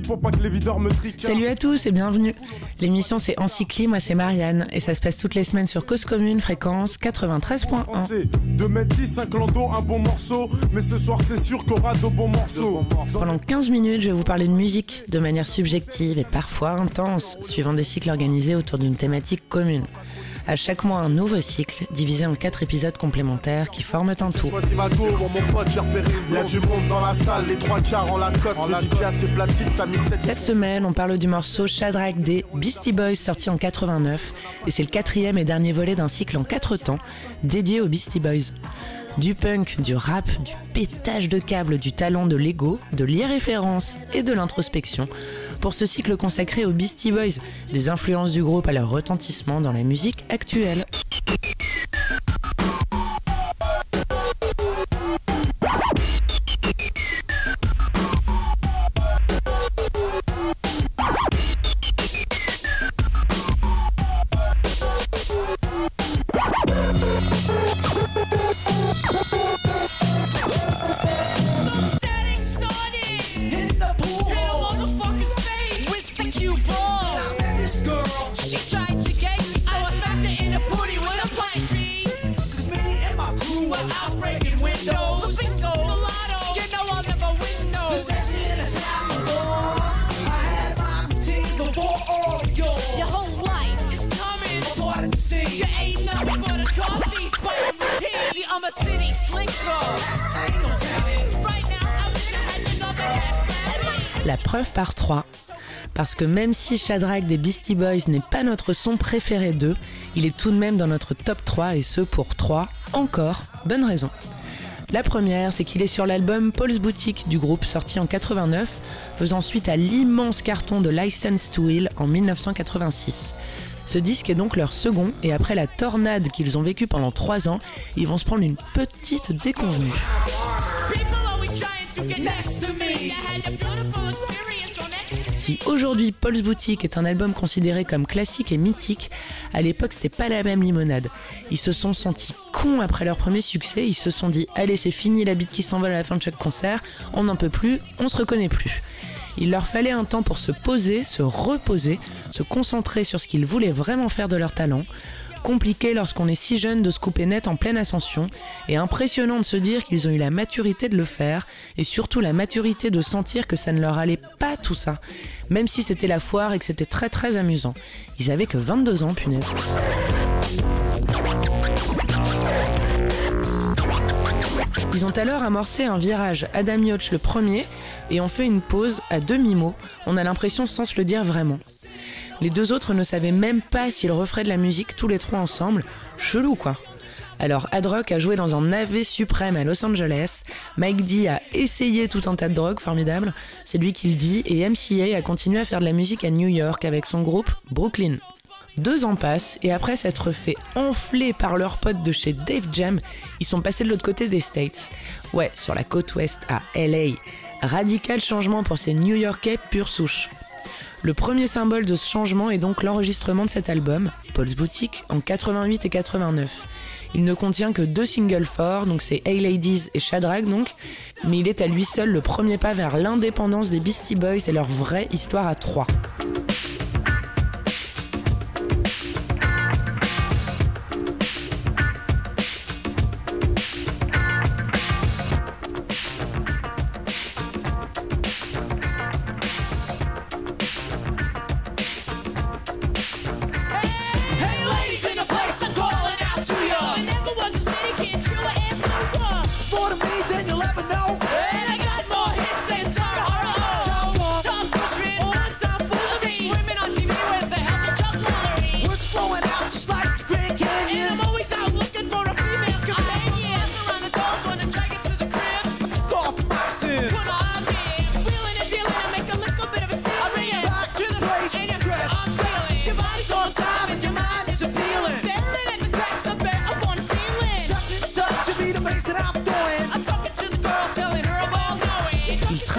pour pas que les videurs me triquent. Salut à tous et bienvenue. L'émission c'est Encycli, moi c'est Marianne et ça se passe toutes les semaines sur Cause Commune, fréquence 93.1. De mettre 10, un clando, un bon morceau, mais ce soir c'est sûr qu'on aura de bons morceaux. Pendant 15 minutes, je vais vous parler de musique de manière subjective et parfois intense, suivant des cycles organisés autour d'une thématique commune. À chaque mois, un nouveau cycle, divisé en quatre épisodes complémentaires qui forment un tout. Cette semaine, on parle du morceau Shadrach des Beastie Boys sorti en 89, et c'est le quatrième et dernier volet d'un cycle en quatre temps dédié aux Beastie Boys. Du punk, du rap, du pétage de câbles, du talent de l'ego, de l'irréférence et de l'introspection pour ce cycle consacré aux Beastie Boys, des influences du groupe à leur retentissement dans la musique actuelle. La preuve par trois. Parce que même si Shadrach des Beastie Boys n'est pas notre son préféré d'eux, il est tout de même dans notre top 3 et ce pour trois encore bonnes raisons. La première, c'est qu'il est sur l'album Paul's Boutique du groupe sorti en 89, faisant suite à l'immense carton de License to Will en 1986. Ce disque est donc leur second et après la tornade qu'ils ont vécue pendant 3 ans, ils vont se prendre une petite déconvenue. Si aujourd'hui Paul's Boutique est un album considéré comme classique et mythique, à l'époque c'était pas la même limonade. Ils se sont sentis cons après leur premier succès, ils se sont dit allez c'est fini la bite qui s'envole à la fin de chaque concert, on n'en peut plus, on se reconnaît plus. Il leur fallait un temps pour se poser, se reposer, se concentrer sur ce qu'ils voulaient vraiment faire de leur talent. Compliqué lorsqu'on est si jeune de se couper net en pleine ascension, et impressionnant de se dire qu'ils ont eu la maturité de le faire, et surtout la maturité de sentir que ça ne leur allait pas tout ça, même si c'était la foire et que c'était très très amusant. Ils avaient que 22 ans, punaise. Ils ont alors amorcé un virage Adam Yoch le premier et ont fait une pause à demi-mot, on a l'impression sans se le dire vraiment. Les deux autres ne savaient même pas s'ils referaient de la musique tous les trois ensemble, chelou quoi. Alors Adrock a joué dans un navet suprême à Los Angeles, Mike D a essayé tout un tas de drogues formidables, c'est lui qui le dit, et MCA a continué à faire de la musique à New York avec son groupe Brooklyn. Deux ans passent et après s'être fait enfler par leurs potes de chez Dave Jam, ils sont passés de l'autre côté des States. Ouais, sur la côte ouest à LA. Radical changement pour ces New Yorkais pure souche. Le premier symbole de ce changement est donc l'enregistrement de cet album, Paul's Boutique, en 88 et 89. Il ne contient que deux singles forts, donc c'est Hey Ladies et Shadrach donc, mais il est à lui seul le premier pas vers l'indépendance des Beastie Boys et leur vraie histoire à trois.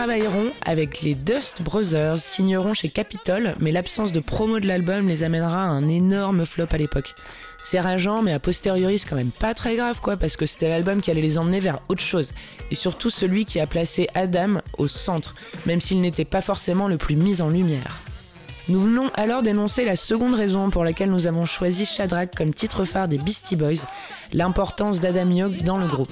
Travailleront avec les Dust Brothers, signeront chez Capitol, mais l'absence de promo de l'album les amènera à un énorme flop à l'époque. C'est rageant, mais a posteriori, c'est quand même pas très grave, quoi, parce que c'était l'album qui allait les emmener vers autre chose. Et surtout celui qui a placé Adam au centre, même s'il n'était pas forcément le plus mis en lumière. Nous venons alors d'énoncer la seconde raison pour laquelle nous avons choisi Shadrach comme titre phare des Beastie Boys, l'importance d'Adam Young dans le groupe.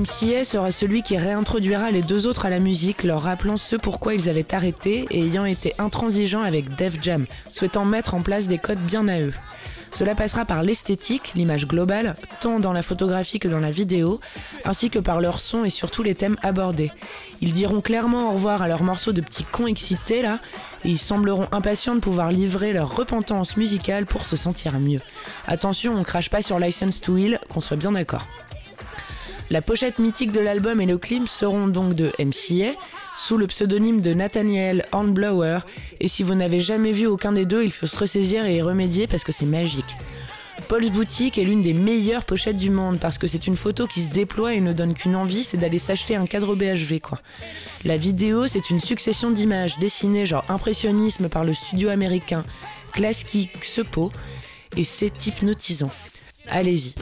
MCA sera celui qui réintroduira les deux autres à la musique, leur rappelant ce pourquoi ils avaient arrêté et ayant été intransigeants avec Def Jam, souhaitant mettre en place des codes bien à eux. Cela passera par l'esthétique, l'image globale, tant dans la photographie que dans la vidéo, ainsi que par leur son et surtout les thèmes abordés. Ils diront clairement au revoir à leurs morceaux de petits cons excités là, et ils sembleront impatients de pouvoir livrer leur repentance musicale pour se sentir mieux. Attention, on crache pas sur License to Heal, qu'on soit bien d'accord. La pochette mythique de l'album et le clip seront donc de MCA, sous le pseudonyme de Nathaniel Hornblower, et si vous n'avez jamais vu aucun des deux, il faut se ressaisir et y remédier parce que c'est magique. Paul's Boutique est l'une des meilleures pochettes du monde parce que c'est une photo qui se déploie et ne donne qu'une envie, c'est d'aller s'acheter un cadre BHV quoi. La vidéo, c'est une succession d'images dessinées genre impressionnisme par le studio américain Klasky Xepo et c'est hypnotisant. Allez-y.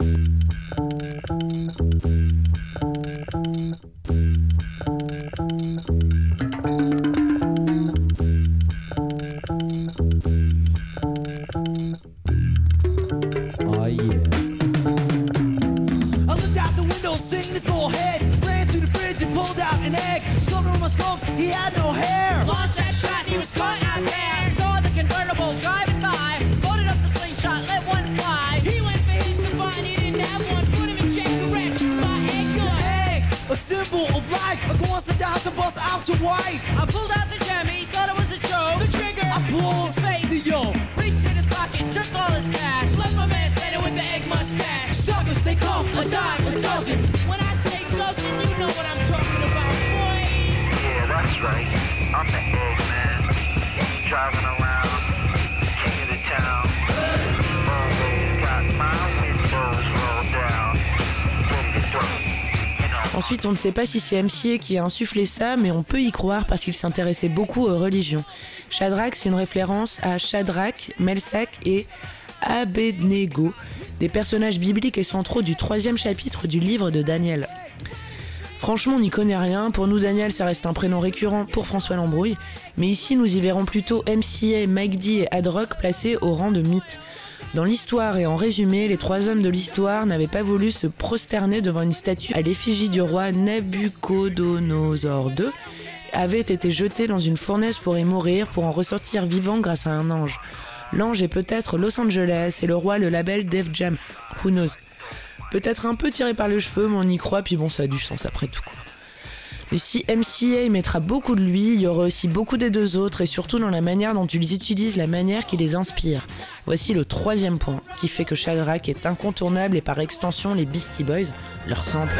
symbol of life. I go on to die to bust out to white. I pulled out the jammy, thought it was a joke. The trigger, I pulled his face, the yo. Reached in his pocket, took all his cash. Left my man standing with the egg mustache. Suckers, they come a dime, a dozen. When I say dozen, you know what I'm talking about, boy. Yeah, that's right. I'm the egg man. Driving around, king of the town. Always got my way. Ensuite, on ne sait pas si c'est MCA qui a insufflé ça, mais on peut y croire parce qu'il s'intéressait beaucoup aux religions. Shadrach, c'est une référence à Shadrach, Melsac et Abednego, des personnages bibliques et centraux du troisième chapitre du livre de Daniel. Franchement, on n'y connaît rien. Pour nous, Daniel, ça reste un prénom récurrent pour François Lambrouille. Mais ici, nous y verrons plutôt MCA, Mike D et Adrock placés au rang de mythes. Dans l'histoire et en résumé, les trois hommes de l'histoire n'avaient pas voulu se prosterner devant une statue à l'effigie du roi Nabucodonosor II, avaient été jetés dans une fournaise pour y mourir, pour en ressortir vivant grâce à un ange. L'ange est peut-être Los Angeles et le roi le label Def Jam. Who knows? Peut-être un peu tiré par les cheveux, mais on y croit, puis bon, ça a du sens après tout. Et si MCA mettra beaucoup de lui, il y aura aussi beaucoup des deux autres et surtout dans la manière dont ils utilisent la manière qui les inspire. Voici le troisième point qui fait que Shadrach est incontournable et par extension les Beastie Boys, leur sample.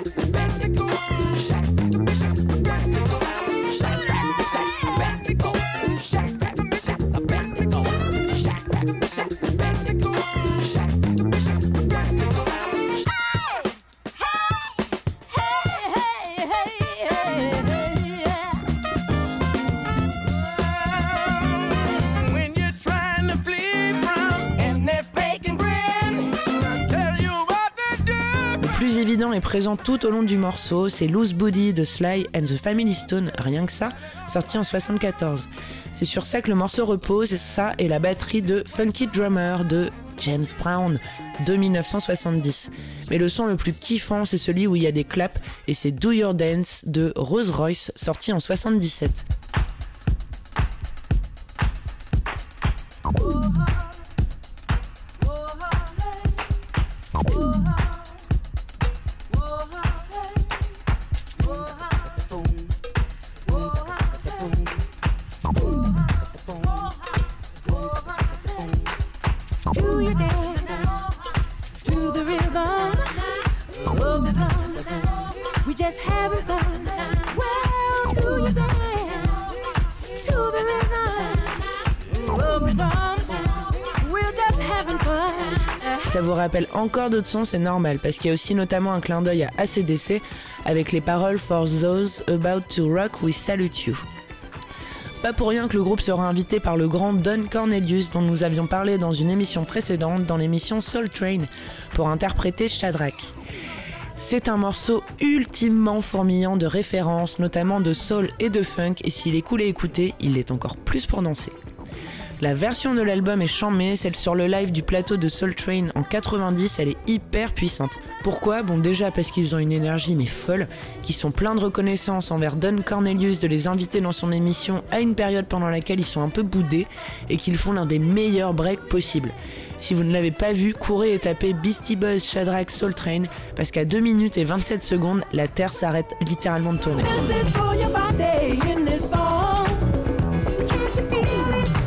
est présent tout au long du morceau, c'est Loose Body de Sly and the Family Stone, rien que ça, sorti en 74. C'est sur ça que le morceau repose, ça et la batterie de Funky Drummer de James Brown de 1970. Mais le son le plus kiffant, c'est celui où il y a des claps et c'est Do Your Dance de Rose Royce, sorti en 77. ça vous rappelle encore d'autres sons, c'est normal, parce qu'il y a aussi notamment un clin d'œil à ACDC avec les paroles For those about to rock, we salute you. Pas pour rien que le groupe sera invité par le grand Don Cornelius, dont nous avions parlé dans une émission précédente, dans l'émission Soul Train, pour interpréter Shadrach. C'est un morceau ultimement fourmillant de références, notamment de soul et de funk, et s'il est cool à écouter, il est encore plus danser. La version de l'album est chamée, celle sur le live du plateau de Soul Train en 90, elle est hyper puissante. Pourquoi? Bon déjà parce qu'ils ont une énergie mais folle, qui sont pleins de reconnaissance envers Don Cornelius de les inviter dans son émission à une période pendant laquelle ils sont un peu boudés et qu'ils font l'un des meilleurs breaks possibles. Si vous ne l'avez pas vu, courez et tapez Beastie Boys Shadrach Soul Train parce qu'à 2 minutes et 27 secondes, la Terre s'arrête littéralement de tourner.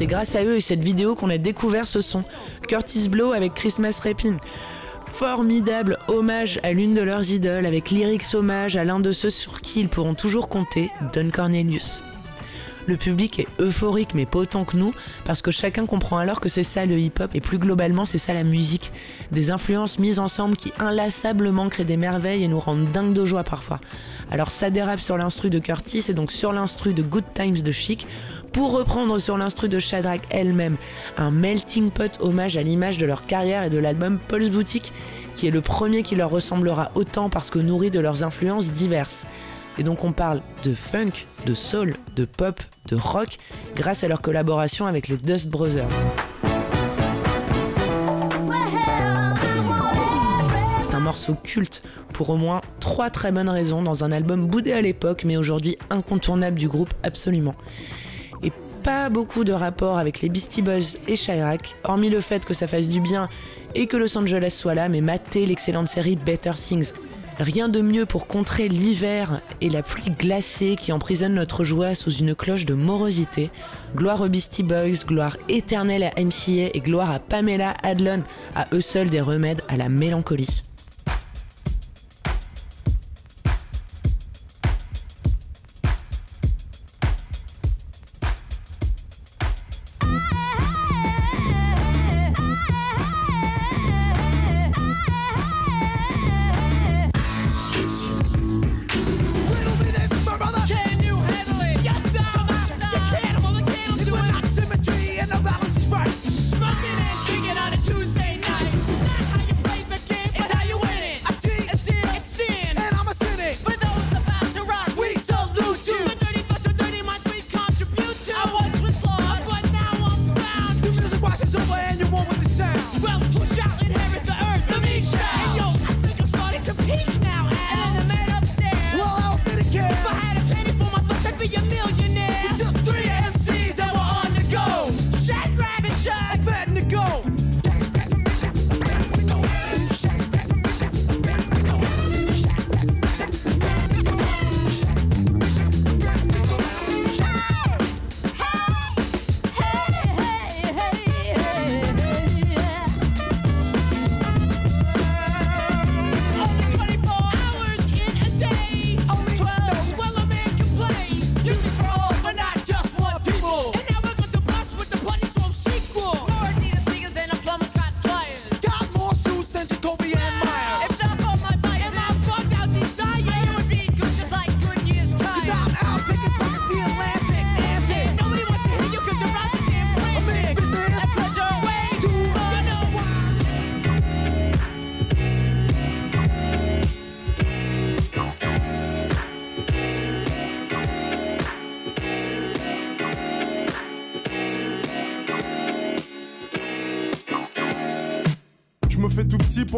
C'est grâce à eux et cette vidéo qu'on a découvert ce son. Curtis Blow avec Christmas Rapin. Formidable hommage à l'une de leurs idoles avec lyrics hommage à l'un de ceux sur qui ils pourront toujours compter, Don Cornelius. Le public est euphorique, mais pas autant que nous, parce que chacun comprend alors que c'est ça le hip-hop, et plus globalement, c'est ça la musique. Des influences mises ensemble qui inlassablement créent des merveilles et nous rendent dingues de joie parfois. Alors ça dérape sur l'instru de Curtis et donc sur l'instru de Good Times de Chic, pour reprendre sur l'instru de Shadrach elle-même, un melting pot hommage à l'image de leur carrière et de l'album Paul's Boutique, qui est le premier qui leur ressemblera autant parce que nourri de leurs influences diverses. Et donc on parle de funk, de soul, de pop, de rock, grâce à leur collaboration avec les Dust Brothers. C'est un morceau culte pour au moins trois très bonnes raisons dans un album boudé à l'époque mais aujourd'hui incontournable du groupe absolument pas beaucoup de rapport avec les Beastie Boys et Chirac, hormis le fait que ça fasse du bien et que Los Angeles soit là, mais matez l'excellente série Better Things. Rien de mieux pour contrer l'hiver et la pluie glacée qui emprisonne notre joie sous une cloche de morosité. Gloire aux Beastie Boys, gloire éternelle à MCA et gloire à Pamela Adlon, à eux seuls des remèdes à la mélancolie.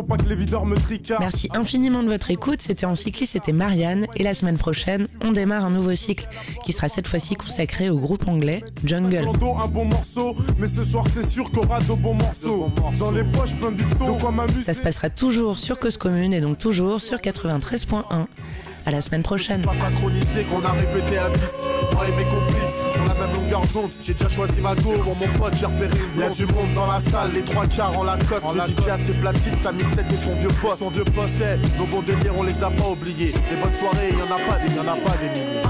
Pas que les videurs me Merci infiniment de votre écoute. C'était en cycliste, c'était Marianne. Et la semaine prochaine, on démarre un nouveau cycle qui sera cette fois-ci consacré au groupe anglais Jungle. Un bon morceau, mais ce soir c'est sûr qu'on aura de bons morceaux. Dans les poches, plein de Ça se passera toujours sur Cause Commune et donc toujours sur 93.1. À la semaine prochaine. Pas synchronisé qu'on a répété à 10. J'ai déjà choisi ma go. Bon, mon pote, j'ai repéré une Y'a du monde dans la salle, les trois quarts en Lacoste. En le DJ a ses platines, sa mixette et son vieux poste. Son vieux poste, nos bons délires, on les a pas oubliés. Les bonnes soirées, y'en a pas des, y'en a pas des milliers.